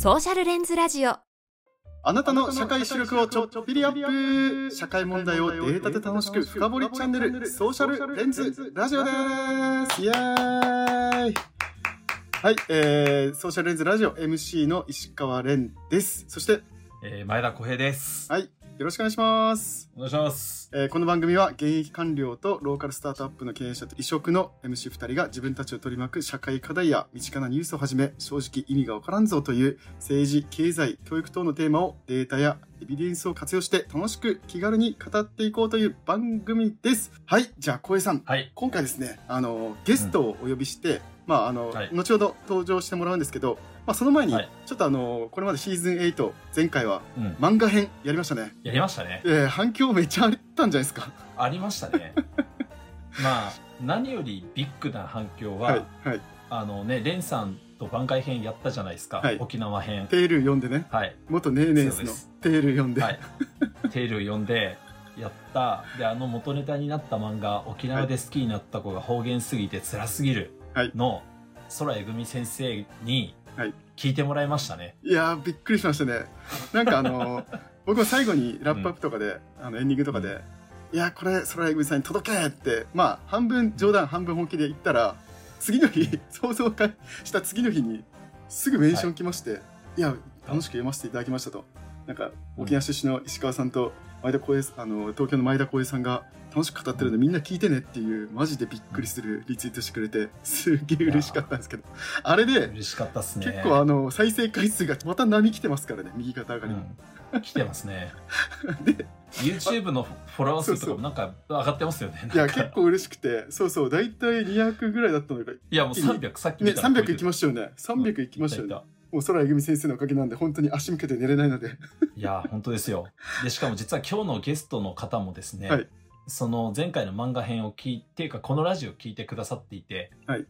ソーシャルレンズラジオあなたの社会視力をちょっぴりアップ社会問題をデータで楽しく深掘りチャンネルソーシャルレンズラジオですイエーイはい、えー、ソーシャルレンズラジオ MC の石川蓮です。そして、えー、前田小平です。はい、よろしくお願いします。お願いします。えーこの番組は現役官僚とローカルスタートアップの経営者と異色の MC2 人が自分たちを取り巻く社会課題や身近なニュースをはじめ正直意味がわからんぞという政治、経済、教育等のテーマをデータやエビデンスを活用して楽しく気軽に語っていこうという番組です。はい、じゃあ小江さん、はい。今回ですね、あの、ゲストをお呼びして、まあ、あの、はい後ほど登場してもらうんですけど、まあ、その前に、はいちょっとあの、これまでシーズン8、前回はうん。漫画編やりましたね。やりましたね。えー反響めっちゃあったんじゃないですか。ありましたね。まあ、何よりビッグな反響は、はい、はい。あのね、レンさんと番外編やったじゃないですか。はい沖縄編。テール読んでね、はい。元ネーネースのそうですテール読んで、はい。テール読んで、やった。で、あの元ネタになった漫画、沖縄で好きになった子が方言すぎて辛すぎるはいの、空えぐみ先生にはい聞いてもらいましたね。いやーびっくりしましたね。なんかあの 僕も最後にラップアップとかで、あのエンディングとかで「いやこれ空えぐみさんに届け!」ってまあ半分冗談半分本気で言ったら次の日 想像会した次の日にすぐメンション来まして「い、や楽しく読ませていただきました」と。なんか沖縄出身の石川さんと前田光栄あの東京の前田光栄さんが楽しく語ってるのでみんな聞いてねっていうマジでびっくりするリツイートしてくれてすげえ嬉しかったんですけど。あれで嬉しかったっすね。結構あの再生回数がまた波来てますからね右肩上がり、うん、来てますね。で YouTube のフォロワー数とかもなんか上がってますよね。いやなんか。結構嬉しくて。そうそう。大体200ぐらいだったのがいやもう300さっきね見たら300いきましたよね。300いきましたよね。もう空えぐみ先生のおかげなんで本当に足向けて寝れないので。いや本当ですよ。でしかも実は今日のゲストの方もですね、はいその前回の漫画編を聞いていうかこのラジオを聞いてくださっていて、はい。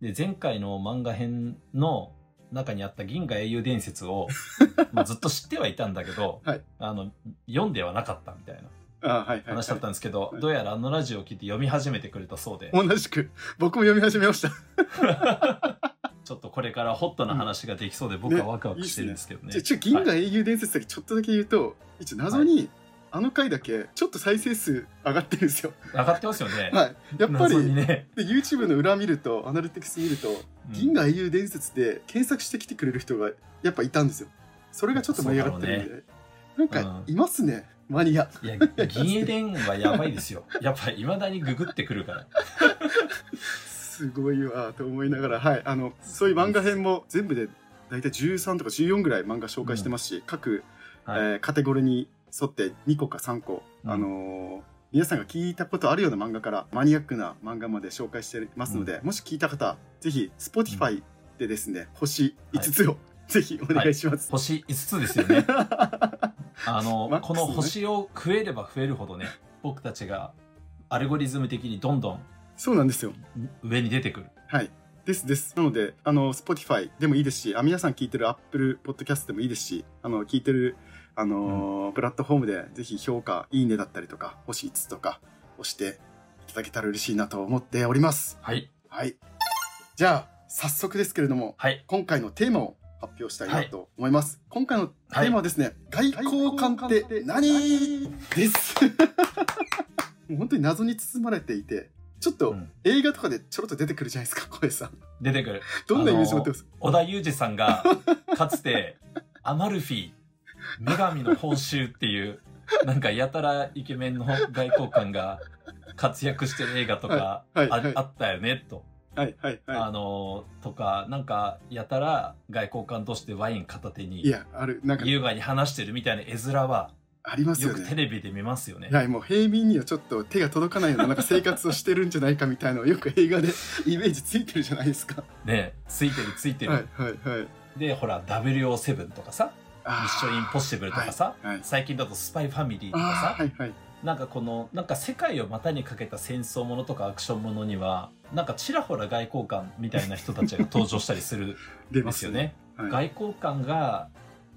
で前回の漫画編の中にあった銀河英雄伝説を まあずっと知ってはいたんだけど、はい。あの読んではなかったみたいなあはいはい、はい、話だったんですけど、はい。どうやらあのラジオを聞いて読み始めてくれたそうで、同じく。僕も読み始めました。ちょっとこれからホットな話ができそうで僕はワクワクしてるんですけどね。じゃあちょ銀河英雄伝説だけちょっとだけ言うと、一応謎に、あの回だけちょっと再生数上がってるんですよ。上がってますよね。はい。やっぱ謎り、にね。で YouTube の裏見るとアナリティクス見ると銀河英雄伝説で検索してきてくれる人がやっぱいたんですよ。それがちょっと盛り上がってるんで、そうなんかいますね、マニア。いや、銀英伝はやばいですよ。やっぱり未だにググってくるから。すごいわと思いながら。はい。あのそういう漫画編も全部で大体13とか14ぐらい漫画紹介してますし、各、はい。えーカテゴリーに沿って2個か3個、うんあのー皆さんが聞いたことあるような漫画からマニアックな漫画まで紹介してますので、もし聞いた方ぜひ Spotify でですね、星5つを、ぜひお願いします、星5つですよね。あの、ねこの星を増えれば増えるほどね、僕たちがアルゴリズム的にどんどんそうなんですよ上に出てくる。はい。ですです。なので、あの、Spotify でもいいですし、あ皆さん聞いてる Apple Podcast でもいいですし、あの、聞いてる、あのープラットフォームでぜひ評価、いいねだったりとか、星5つとか押していただけたら嬉しいなと思っております。はい。はい。じゃあ、早速ですけれども、はい。今回のテーマを発表したいなと思います。今回のテーマはですね、外交官って何？です。もう本当に謎に包まれていて、ちょっとうん映画とかでちょろっと出てくるじゃないですか、小江さん。出てくる。どんなイメージ持ってます？織田裕二さんが、かつて、アマルフィ、女神の報酬っていう、なんかやたらイケメンの外交官が活躍してる映画とかあ,、はいはいはいあったよね、と。はいはいあはのとか、なんか、やたら外交官としてワイン片手い。いに、や、ある、なんか、優雅に話してるみたいな絵面は、ありますよくテよね。レビで見ますよね。はい、もう平民にはちょっと手が届かないようななんか生活をしてるんじゃないかみたいなのをよく映画で イメージついてるじゃないですか。ね、ついてるついてる。はいはいはい。で、ほら、007とかさ、ミあッションインポッシブルとかさ、はいはい最近だとスパイファミリーとあかさ、ーはいはい。なんかこの、なんか世界を股にかけた戦争ものとかアクションものには、なんかちらほら外交官みたいな人たちが登場したりする出んで すよね。はい。外交官が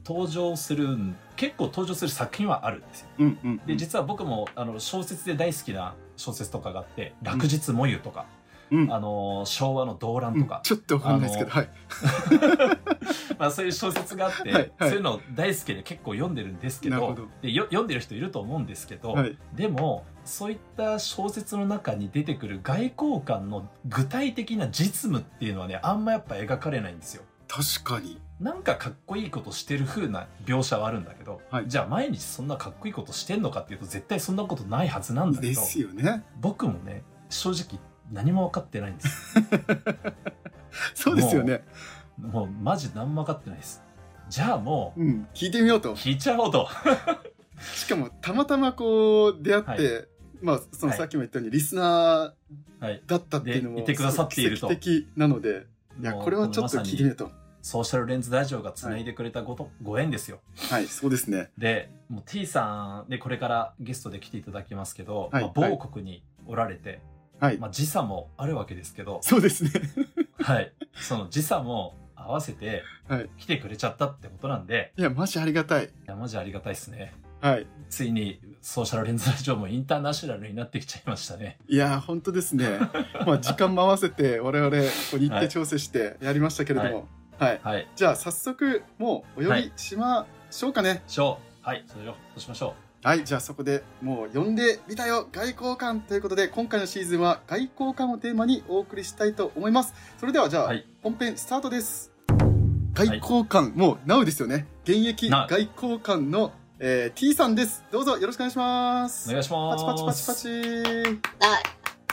登場する、結構登場する作品はあるんですよ。うんうん。で、実は僕もあの小説で大好きな小説とかがあって、落日もゆとか、うんあの、昭和の動乱とか、ちょっとわかんないですけど、あはい。まあそういう小説があって、はいはいそういうの大好きで結構読んでるんですけどでよ読んでる人いると思うんですけど、はい。でもそういった小説の中に出てくる外交官の具体的な実務っていうのはねあんまやっぱ描かれないんですよ。確かに。なんかかっこいいことしてる風な描写はあるんだけど、はい。じゃあ毎日そんなかっこいいことしてんのかっていうと絶対そんなことないはずなんだけでどすよね。僕もね正直何も分かってないんです そうですよねもうマジ何も分かってないです。じゃあもううん。聞いてみようと。聞いちゃおうと。しかもたまたまこう出会って、はまあそのはい。さっきも言ったようにリスナはい。ーだったっていうのもでいてくださっていると。的なのでいやこれはちょっと聞いてみようと。ソーシャルレンズラジオがつないでくれたこと、ご縁ですよ。はいそうですね。でもう T さんでこれからゲストで来ていただきますけど、はい。まあ、某国におられて、はい、まあ、時差もあるわけですけど。そうですね。はい。その時差も合わせてはい。来てくれちゃったってことなんで。いやマジありがたい。いやマジありがたいですね。はい。ついにソーシャルレンズラジオもインターナショナルになってきちゃいましたね。いや本当ですね。まあ時間も合わせて我々こう日程調整してやりましたけれども。はい、はい。じゃあ早速もうお呼びしましょうかね。しょう。はい。それをそうしましょはい、じゃあそこでもう呼んでみたよ外交官ということで今回のシーズンは外交官をテーマにお送りしたいと思います。それではじゃあ、はい。本編スタートです外交官、もう NOW ですよね。現役外交官の、えー T さんです。どうぞよろしくお願いします。うお願いします。パチパチパチパチ。あ、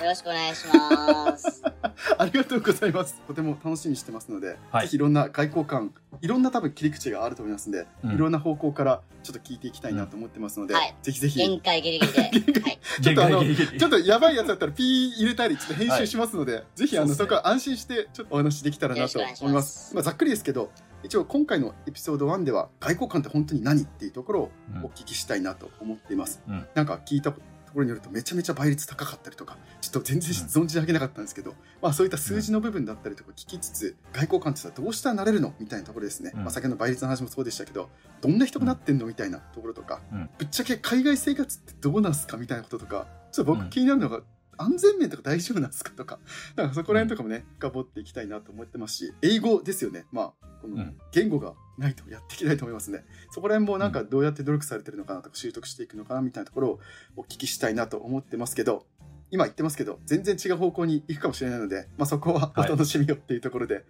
よろしくお願いします。ありがとうございます。とても楽しみにしてますので、はい。ぜひいろんな外交官いろんな多分切り口があると思いますので、うん。いろんな方向からちょっと聞いていきたいなと思ってますので、はい。ぜひぜひ。限界ギリギリで。はい。ちょっとあのちょっとやばいやつだったらピー入れたりちょっと編集しますので、ぜひあのそ,、そこは安心してちょっとお話できたらなと思いま願いします。すまあ、ざっくりですけど一応今回のエピソード1では外交官って本当に何っていうところをうん。お聞きしたいなと思っています、うん。なんか聞いたところによるとめちゃめちゃ倍率高かったりとかちょっと全然存じ上げなかったんですけど、まあ、そういった数字の部分だったりとか聞きつつ外交官ってさどうしたらなれるの？みたいなところですね、うん。まあ、先ほどの倍率の話もそうでしたけどどんな人がなってんの？みたいなところとか、うん。ぶっちゃけ海外生活ってどうなんすか？みたいなこととかちょっとうん。僕気になるのが、安全面とか大丈夫なんですかとか。なんかそこら辺とかもね深掘っていきたいなと思ってますし英語ですよね。まあこのうん。言語がないとやっていけないと思いますね。そこら辺もなんかどうやって努力されてるのかなとか習得していくのかなみたいなところをお聞きしたいなと思ってますけど今言ってますけど全然違う方向に行くかもしれないので、まあ、そこはお楽しみよっていうところで、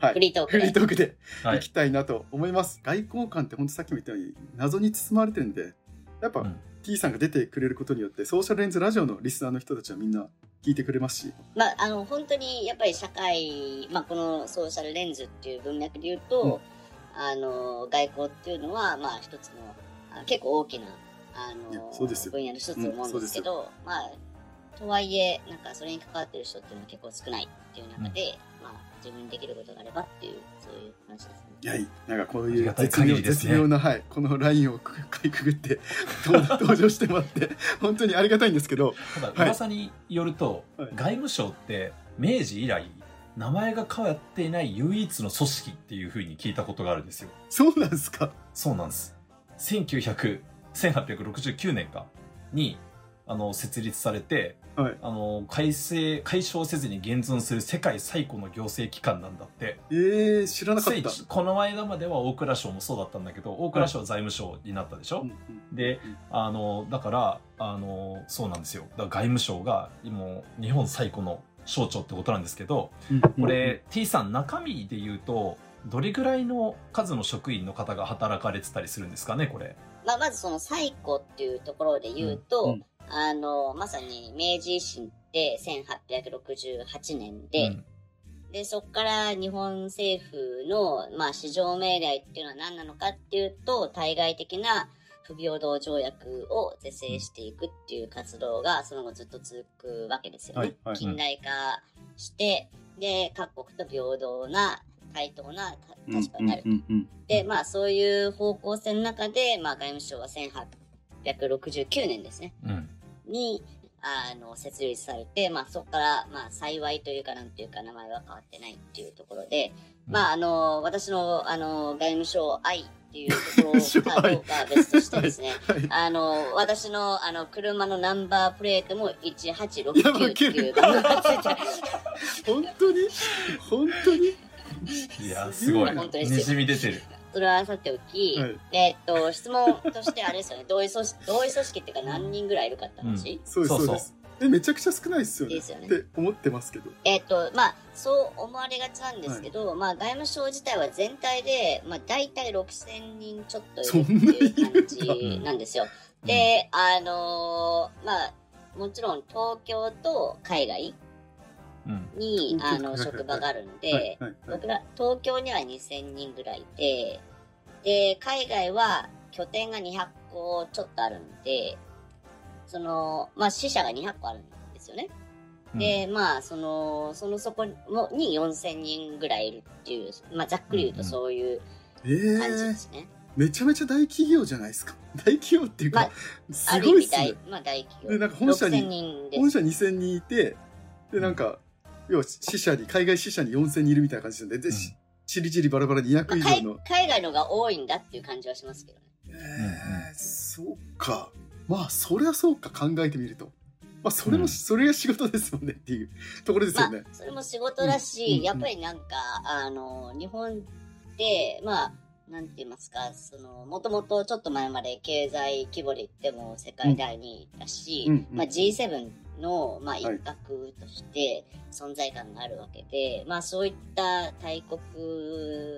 はい。フリートークで。フリートークではい。行きたいなと思います、外交官って本当さっきも言ったように謎に包まれてるんでやっぱ、うん T さんが出てくれることによってソーシャルレンズラジオのリスナーの人たちはみんな聞いてくれますし。まあ、あの、本当にやっぱり社会、まあ、このソーシャルレンズっていう文脈で言うと、あの、外交っていうのは、まあ、一つの、あ結構大きな、あの、そうですよ。分野の一つと思うんですけど、まあ、とはいえ、なんかそれに関わってる人っていうのは結構少ないっていう中で、まあ、自分にできることがあればっていう、そういう話ですね。いやい。なんかこういうありがたい絶妙ね。絶妙な、はい、このラインを かいくぐって登 登場してもらって本当にありがたいんですけどただはい。噂によると、はい。外務省って明治以来名前が変わっていない唯一の組織っていうふうに聞いたことがあるんですよ。そうなんですか？そうなんです。1900 1869年か。にあの設立されてはい。あの改正解消せずに現存する世界最古の行政機関なんだって。えー、知らなかついったこの間までは大蔵省もそうだったんだけど大蔵省は財務省になったでしょ、うんうんであのだからあのそうなんですよ。だから外務省がもう日本最古の省庁ってことなんですけどうんこれ、T さん中身で言うとどれぐらいの数の職員の方が働かれてたりするんですかねこれ？まあ、まずその最古っていうところで言うと、うんうんあの、まさに明治維新って1868年で、うんで、そこから日本政府の、まあ、市場命令っていうのは何なのかっていうと、対外的な不平等条約を是正していくっていう活動が、その後ずっと続くわけですよね。はいはい近代化して、で、各国と平等な、対等な立場になる。うんうんうんで、まあ、そういう方向性の中で、まあ、外務省は1869年ですね。うんに、あの、設立されて、まあ、そこから、まあ、幸いというか、なんていうか、名前は変わってないっていうところで、まあ、あの、私の、あの、外務省愛っていうところかどうかは別としてですね、はいあの、私の、あの、車のナンバープレートも1869っていう番号がついてる。本当に？本当に？いやや、すごい。本当にじみ出てる。それはさておき、はい。えーっと、質問としてあれですよね、同意組織、同意組織っていうか何人ぐらいいるかって話、そうですそうそうそう。ですえめちゃくちゃ少ないですよね。ですよね。って思ってますけど。えーっと、まあ、そう思われがちなんですけど、まあ、外務省自体は全体で、まあ、大体6000人ちょっといるっていう感じなんですよ。で、あのーまあ、もちろん東京と海外うん。に、東京あの、はいはい職場があるので、はいはいはい。僕ら、東京には2000人ぐらいいて、で、海外は拠点が200個ちょっとあるんで、その、まあ、支社が200個あるんですよね。で、まあ、その、そのそこもに4000人ぐらいいるっていう、まあ、ざっくり言うとそういうえ感じでー、すね。めちゃめちゃ大企業じゃないですか。大企業っていうか、まあすごいっすね、まあ、大企で業。なんか本社に6000人です。本社2000人いてでなんか要は支社に海外支社に4000人いるみたいな感じなんでで、しちりちりバラバラ200以まあ海上の、海外のが多いんだっていう感じはしますけどね。えー、そうか。まあそりゃそうか考えてみると。まあそれも、うん。それが仕事ですもんねっていうところですまあよね、、それも仕事だし、うんうんやっぱりなんか、あの、日本で、まあ、なんて言いますか、その、もともとちょっと前まで経済規模で言っても世界第2位だし、うんうんまあ G7 の、まあ、一はい。角として存在感があるわけで、まあそういった大国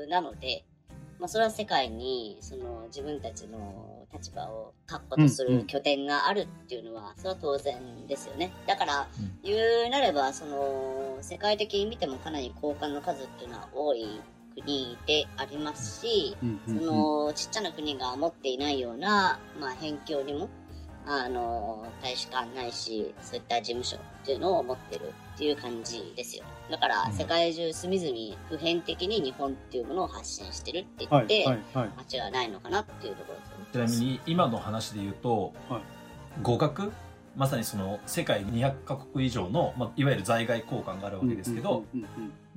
なので、まあそれは世界に、その自分たちの立場を確固とする拠点があるっていうのは、それは当然ですよね。だから、うん。言うなれば、その、世界的に見てもかなり交換の数っていうのは多い国でありますし、そうんうんうんの、ちっちゃな国が持っていないような、まあ、辺境にも、あの、大使館ないし、そういった事務所っていうのを持ってるっていう感じですよ。だから、うん世界中隅々普遍的に日本っていうものを発信してるって言はいって、はいはい間違いないのかなっていうところですよね。ちなみに今の話で言うと、はい語学まさにその世界200カ国以上の、まあ、いわゆる在外交換があるわけですけど、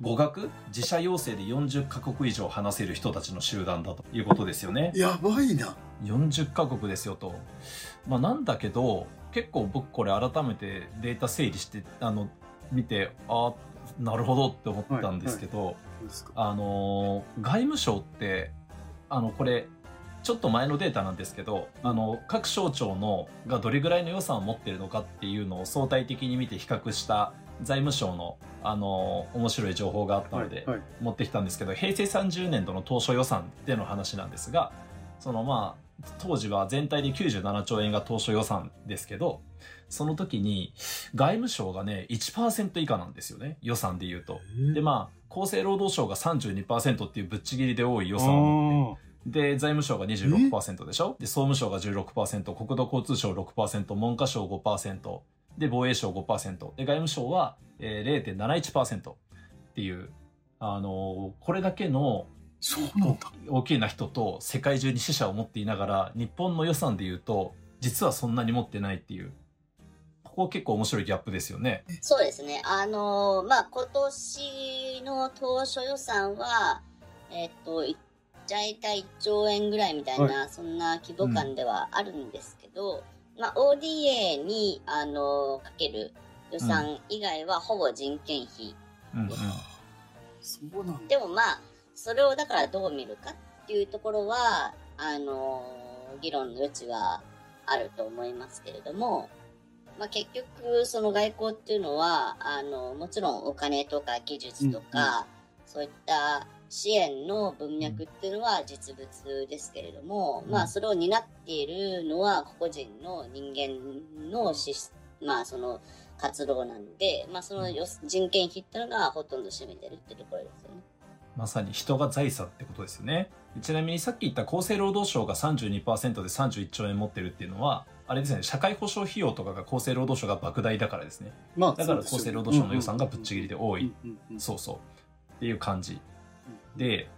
語学自社要請で40カ国以上話せる人たちの集団だということですよね。やばいな40カ国ですよと。まあ、なんだけど結構僕これ改めてデータ整理してあの見てああなるほどって思ったんですけど、そうですか？あのー外務省ってあのこれちょっと前のデータなんですけどあの各省庁のがどれぐらいの予算を持ってるのかっていうのを相対的に見て比較した財務省のあのー面白い情報があったので、はいはい持ってきたんですけど平成30年度の当初予算での話なんですがそのまあ当時は全体で97兆円が当初予算ですけどその時に外務省がね1%以下なんですよね予算で言うと。でまあ厚生労働省が32%っていうぶっちぎりで多い予算を持ってあで財務省が26%でしょ？で総務省が16%国土交通省6%文科省5%で防衛省5%で外務省は、えー、0.71%っていうあのーこれだけのそうなんだ大きな人と世界中に死者を持っていながら日本の予算で言うと実はそんなに持ってないっていうここ結構面白いギャップですよね。そうですね。あのーまあ、今年の当初予算は、えっと、い大体1兆円ぐらいみたいな、そんな規模感ではあるんですけど、まあ、ODA に、あのーかける予算以外はほぼ人件費。うんうん。そうなんだ。でもまあ、それをだからどう見るかっていうところは、あのー議論の余地はあると思いますけれども、まあ結局、その外交っていうのは、あの、もちろんお金とか技術とか、そういった支援の文脈っていうのは実物ですけれども、うんまあそれを担っているのは個々人の人間のし、まあその活動なんで、まあそのよ人件費っていうのがほとんど占めてるってところですよね。まさに人が財産ってことですよね。ちなみにさっき言った厚生労働省が32%で31兆円持ってるっていうのは、あれですね、社会保障費用とかが厚生労働省が莫大だからですね。まあだから厚生労働省の予算がぶっちぎりで多い。そうそう。っていう感じ。で、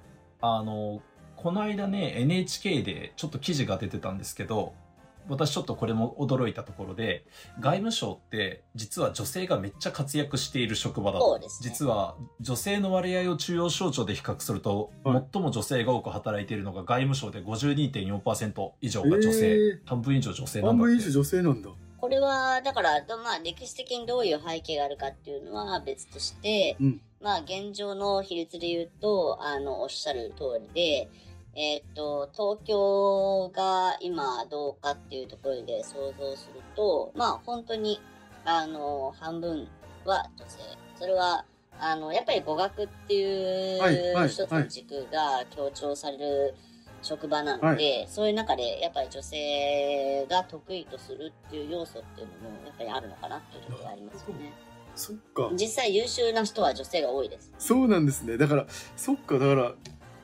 あの、この間ね、NHK でちょっと記事が出てたんですけど、私ちょっとこれも驚いたところで、外務省って実は女性がめっちゃ活躍している職場だと。そうですね実は女性の割合を中央省庁で比較すると、はい最も女性が多く働いているのが外務省で52.4%以上が女性。えー半分以上女性なんだ半分以上。女性なんだこれは、だから、どまあ、歴史的にどういう背景があるかっていうのは別として、うんまあ現状の比率で言うと、あの、おっしゃる通りで、えーっと、東京が今どうかっていうところで想像すると、まあ本当に、あの、半分は女性。それは、あの、やっぱり語学っていはいはいう一つの軸が強調される職場なので、そういう中でやっぱり女性が得意とするっていう要素っていうのもやっぱりあるのかなっていうところがありますよね。そっか。実際優秀な人は女性が多いです。そうなんですね。だから、そっか、だから、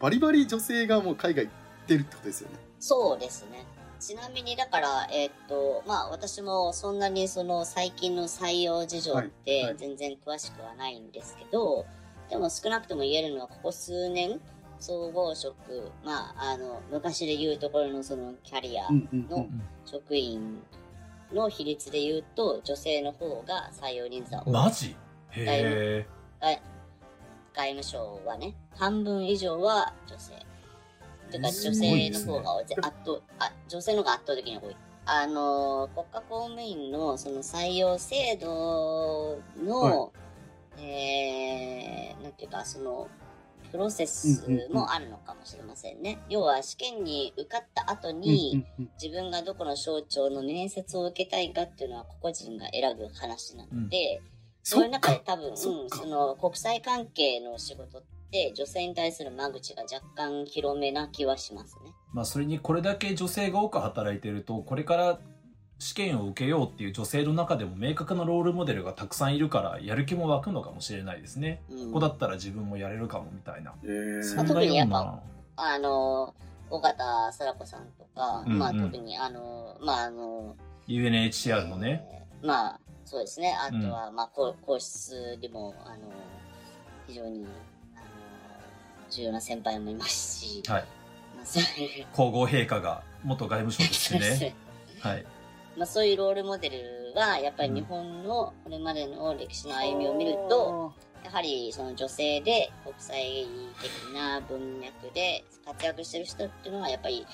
バリバリ女性がもう海外行ってるってことですよね。そうですね。ちなみにだから、えーっと、まあ私もそんなにその最近の採用事情っはいはいて全然詳しくはないんですけど、でも少なくとも言えるのはここ数年、総合職、まああの、昔で言うところのそのキャリアのん。職員の比率で言うと、女性の方が採用人数は多い。マジ？へえ。外務省はね、半分以上は女性。というか、す女性の方が圧倒、あ、女性の方が圧倒的に多い。あの、国家公務員のその採用制度の、えー、なんていうか、その、プロセスもあるのかもしれませんね。要は、試験に受かった後に、うんうん自分がどこの省庁の面接を受けたいかっていうのは個々人が選ぶ話なので、そういう中で多分、うん、その国際関係の仕事って女性に対する間口が若干広めな気はしますね。まあそれにこれだけ女性が多く働いてると、これから試験を受けようっていう女性の中でも明確なロールモデルがたくさんいるから、やる気も湧くのかもしれないですね。うんここだったら自分もやれるかもみたいな。えーそんな特にやっようなぱ。あの、尾形沙羅子さんとか、まあうんうん特にあの、まああの、UNHCR のね。えーまあそうですね。あとは、まあ皇皇室でも、あの、非常に、あの、重要な先輩もいますし、はい。まあそういう皇后陛下が元外務省ですしね。はい。まあ、そういうロールモデルは、やっぱり日本のこれまでの歴史の歩みを見ると、やはりその女性で国際的な文脈で活躍してる人っていうのはやっぱり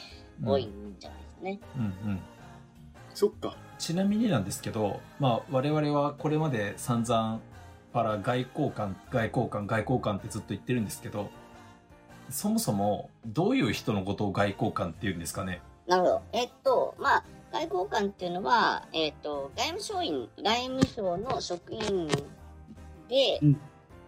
多いんじゃないですかね。うんうん。そっか。ちなみになんですけど、まあ、我々はこれまで散々パラ外交官外交官外交官ってずっと言ってるんですけどそもそもどういう人のことを外交官って言うんですかね？なるほど。えっと、まあ、外交官っていうのは、えっと、外務省員、外務省の職員で、うん。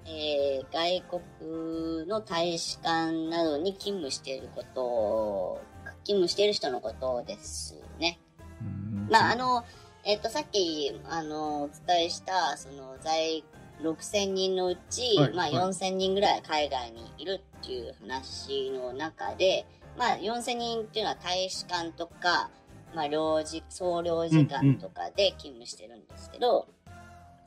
えー外国の大使館などに勤務していることを、勤務している人のことですね。うん。まあ、あの、えっと、さっき、あの、お伝えした、その、在、6000人のうち、まあ、はい。はい4000人ぐらい海外にいるっていう話の中で、まあ、4000人っていうのは大使館とか、まあ、領事、総領事館とかで勤務してるんですけど、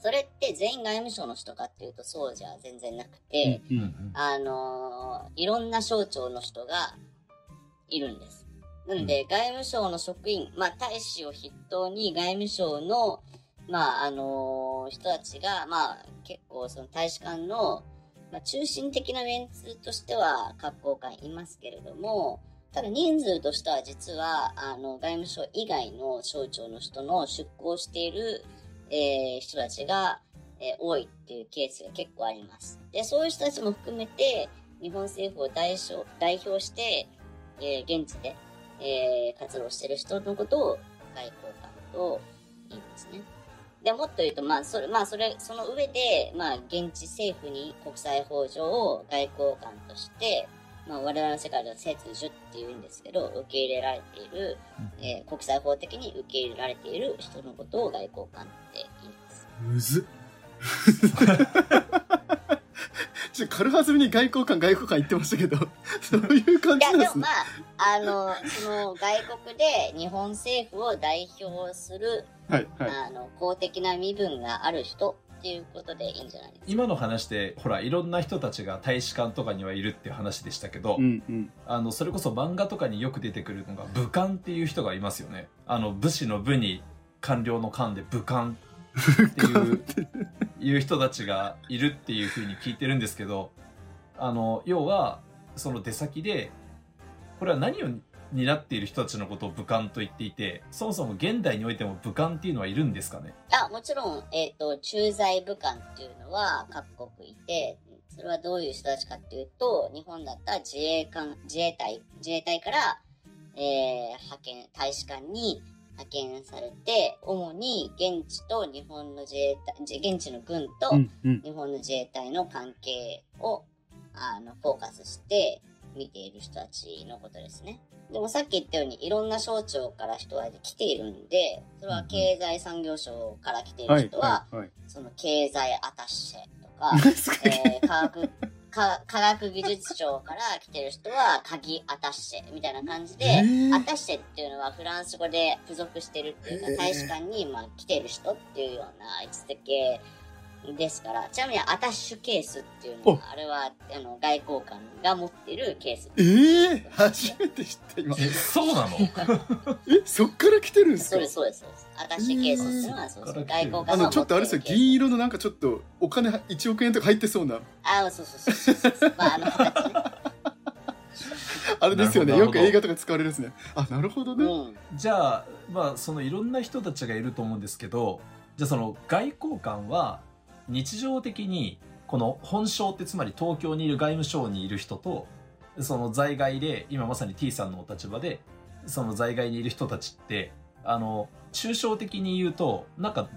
それって全員外務省の人かっていうとそうじゃ全然なくて、うんうんあのーいろんな省庁の人がいるんです。なので、外務省の職員、まあ、大使を筆頭に外務省の、まあ、あのー人たちが、まあ、結構その大使館の、まあ、中心的なメンツとしては各校官いますけれども、ただ人数としては実は、あの、外務省以外の省庁の人の出向している、えー人たちが、えー多いっていうケースが結構あります。で、そういう人たちも含めて、日本政府を代表代表して、えー現地で、えー活動してる人のことを外交官と言いますね。で、もっと言うと、まあ、それ、まあ、それ、その上で、まあ、現地政府に国際法上を外交官として、まあ、我々の世界では接受っていうんですけど、受け入れられている、えー国際法的に受け入れられている人のことを外交官って言います。むずっ。ちょっと軽はずみに外交官外交官言ってましたけど、そういう感いや、じなんですねでもま。あ、あの、その外国で日本政府を代表する、はい、はい。あの、公的な身分がある人っていうことでいいんじゃないですか？今の話でほらいろんな人たちが大使館とかにはいるっていう話でしたけど、うんうん。あのそれこそ漫画とかによく出てくるのが武官っていう人がいますよねあの武士の武に官僚の官で武官っていういう人たちがいるっていうふうに聞いてるんですけどあの要はその出先でこれは何を担っている人たちのことを武官と言っていてそもそも現代においても武官っていうのはいるんですかね？あ、もちろん、えっ、と、駐在武官っていうのは各国いて、それはどういう人たちかっていうと、日本だったら自衛官、自衛隊、自衛隊から、えー、派遣、大使館に派遣されて、主に現地と日本の自衛隊、じ現地の軍と日本の自衛隊の関係を、あの、フォーカスして見ている人たちのことですね。でもさっき言ったようにいろんな省庁から人は来ているんで、それは経済産業省から来ているはい人は、はいはい。その経済アタッシェとか、えー科学、科科学技術省から来てる人は鍵アタッシェみたいな感じで、えー。アタッシェっていうのはフランス語で付属してるっていうか、大使館にまあ来てる人っていうような位置づけですから、ちなみにアタッシュケースっていうのは、あれはあの外交官が持ってるケース。ええ初めて知った今え、そうなの？えそっから来てるんですか？そうです、そうです。アタッシュケースっていうのは、そうそう、外交官あが持ってるのちょっとあれですよ銀色のなんかちょっとお金1億円とか入ってそうなあ、そうそうそうそうそう。まあ、あの形ね。あれですよねよく映画とか使われるですねあなるほどね、うん。じゃあ、まあ、そのいろんな人たちがいると思うんですけど、じゃあその外交官は日常的にこの本省ってつまり東京にいる外務省にいる人と、その在外で、今まさに T さんのお立場で、その在外にいる人たちって、あの、抽象的に言うと、なんか、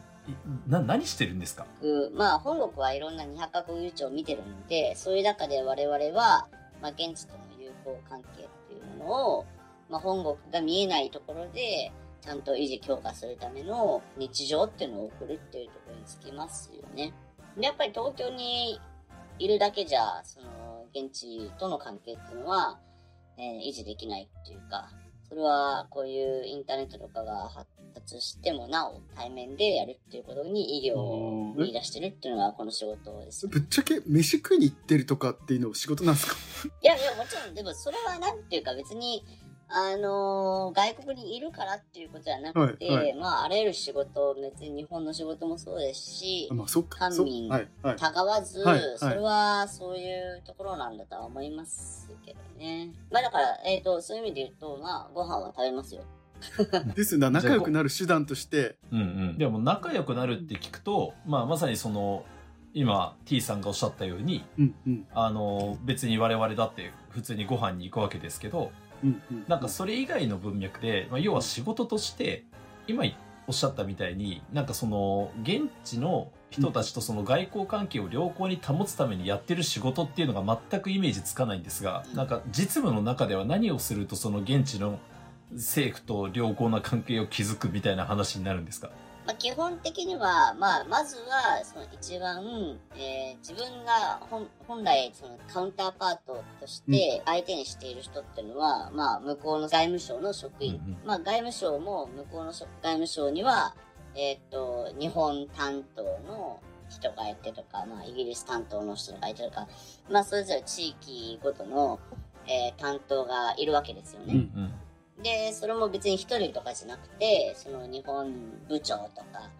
な、何してるんですか？まあ、本国はいろんな200カ国以上見てるんで、そういう中で我々は、まあ、現地との友好関係っていうものを、まあ、本国が見えないところで、ちゃんと維持強化するための日常っていうのを送るっていうところにつきますよね。で、やっぱり東京にいるだけじゃ、その、現地との関係っていうのは、えー維持できないっていうか、それはこういうインターネットとかが発達してもなお対面でやるっていうことに意義を見出してるっていうのがこの仕事です。ぶっちゃけ飯食いに行ってるとかっていうの仕事なんですか？いやいや、もちろん、でもそれはなんていうか別に、あのー外国にいるからっていうことじゃなくて、はいはいまあ、あらゆる仕事、別に日本の仕事もそうですしあ、まあそっかそっ官民はいはいたがわず、はいはいそれはそういうところなんだとは思いますけどね。まあだから、えっ、と、そういう意味で言うと、まあ、ご飯は食べますよ。ですな仲良くなる手段としてうんうん。でも仲良くなるって聞くと、まあまさにその、今 T さんがおっしゃったように、うんうんあの、別に我々だって普通にご飯に行くわけですけど、なんかそれ以外の文脈で、まあ、要は仕事として、今おっしゃったみたいに、なんかその、現地の人たちとその外交関係を良好に保つためにやってる仕事っていうのが全くイメージつかないんですが、なんか実務の中では何をするとその現地の政府と良好な関係を築くみたいな話になるんですか？まあ、基本的には、まあ、まずは、その一番、えー自分が本本来、そのカウンターパートとして相手にしている人っていうのは、まあ、向こうの外務省の職員。うんうんまあ、外務省も向こうの外務省には、えーっと、日本担当の人がいてとか、まあ、イギリス担当の人がいてとか、まあ、それぞれ地域ごとの、えー担当がいるわけですよね。うんうんで、それも別に一人とかじゃなくて、その日本部長とか、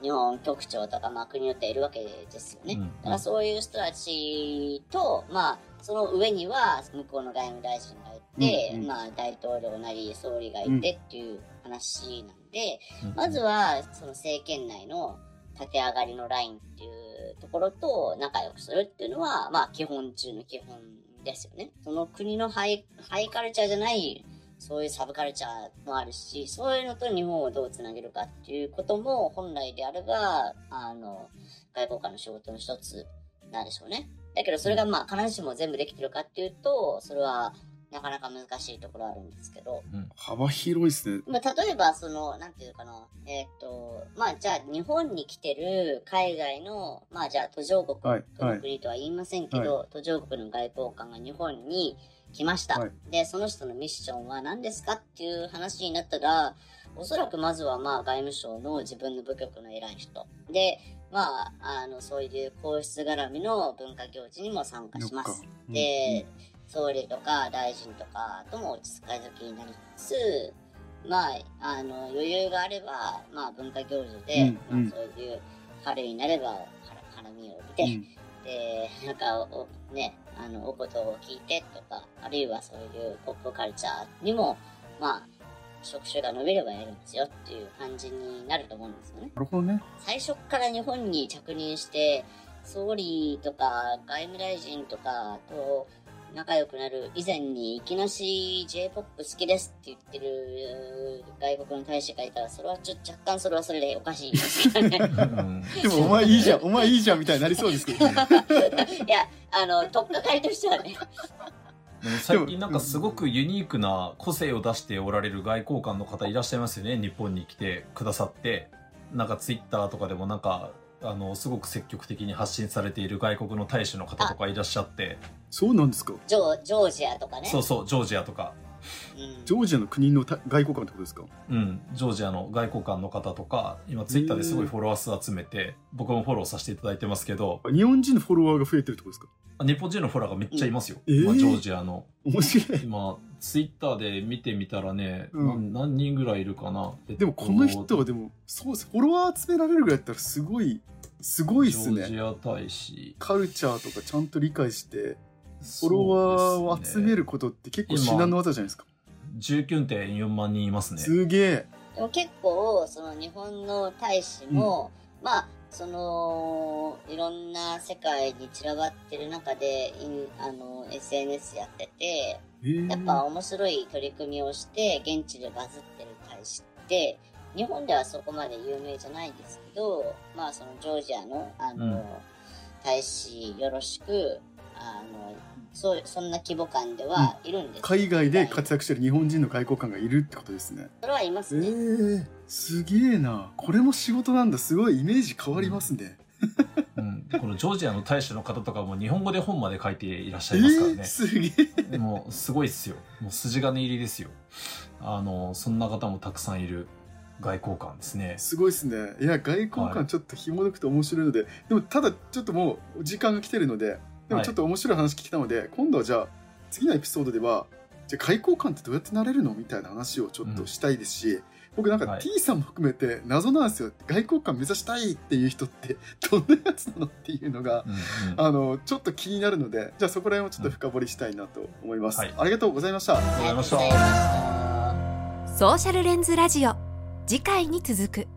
日本局長とか、まあ国によっているわけですよね。うんだからそういう人たちと、まあ、その上には向こうの外務大臣がいて、うんうんまあ大統領なり総理がいてっていう話なんで、うんまずはその政権内の縦上がりのラインっていうところと仲良くするっていうのは、まあ基本中の基本ですよね。その国のハイハイカルチャーじゃない、そういうサブカルチャーもあるし、そういうのと日本をどうつなげるかっていうことも本来であれば、あの、外交官の仕事の一つなんでしょうね。だけどそれがまあ必ずしも全部できてるかっていうと、それはなかなか難しいところあるんですけど、幅広いですね。まあ、例えば、その、なんていうかな、えーっ、と、まあ、じゃあ、日本に来てる海外の、まあ、じゃあ、途上国はい国とは言いませんけど、途上国の外交官が日本に来ました。はいで、その人のミッションは何ですかっていう話になったら、おそらくまずは、まあ、外務省の自分の部局の偉い人。で、まあ、あの、そういう皇室絡みの文化行事にも参加します。で、総理とか大臣とかとも落ち着かずきになりつつ、まあ、あの、余裕があれば、まあ、文化行事で、うんうんまあ、そういう春になれば、は花見を見て、うんで、なんかお、ね、あの、おことを聞いてとか、あるいはそういうポップカルチャーにも、まあ、職種が伸びればやるんですよっていう感じになると思うんですよね。なるほどね最初から日本に着任して、総理とか外務大臣とかと仲良くなる以前にいきなし J-POP 好きですって言ってる外国の大使がいたら、それはちょっと若干それはそれでおかしいですけどね。うんでもお前いいじゃんお前いいじゃんみたいになりそうですけどねいや、あの、とっかかりとしてはね。でも最近なんかすごくユニークな個性を出しておられる外交官の方いらっしゃいますよね日本に来てくださってなんかツイッターとかでもなんかあのすごく積極的に発信されている外国の大使の方とかいらっしゃって。そうなんですか？ジョージョージアとかね。そうそうジョージアとか。うん。ジョージアの国のた外交官ってことですか？うん、ジョージアの外交官の方とか今ツイッターですごいフォロワー数集めて僕もフォローさせていただいてますけど。日本人のフォロワーが増えてるってことですか？日本人のフォロワーがめっちゃいますよ、うんえー。今ジョージアの。面白い。今ツイッターで見てみたらね、うん。な何人ぐらいいるかな、えっとでもこの人はでもそうです。フォロワー集められるぐらいだったらすごいすごいっすジョージねア大使。カルチャーとかちゃんと理解してフォロワーを集めることって結構至難の技じゃないですか。19.4万人いますね。すげえ。でも結構、その日本の大使も、まあ、その、いろんな世界に散らばってる中で、あの、SNS やってて、えー。やっぱ面白い取り組みをして、現地でバズってる大使って、日本ではそこまで有名じゃないんですけど、まあそのジョージアの、あの、うん。大使よろしく、あの、そう、そんな規模感ではいるんです。よ、海外で活躍してる日本人の外交官がいるってことですね。それはいまえすね。ー、すげえな。これも仕事なんだ。すごいイメージ変わりますね、うん、このジョージアの大使の方とかも日本語で本まで書いていらっしえゃいますからー、ね、すげえ。でもすごいっすよ。もう筋金入りですよ。あのそんな方もたくさんいる外交官ですね。すごいですね。いや外交はい。官ちょっと紐解くと面白いので、でもただちょっともう時間が来てるのででもちょっと面白い話聞けたので、今度はじゃあ次のエピソードではじゃあ外交官ってどうやってなれるのみたいな話をちょっとしたいですし、僕なんかはい。T さんも含めて謎なんですよ。外交官目指したいっていう人ってどんなやつなのっていうのがうんうん。あのちょっと気になるのでじゃあそこら辺をちょっと深掘りしたいなと思います、はい。ありがとうございました。ありがとうございました。ありがとうございました。ソーシャルレンズラジオ。次回に続く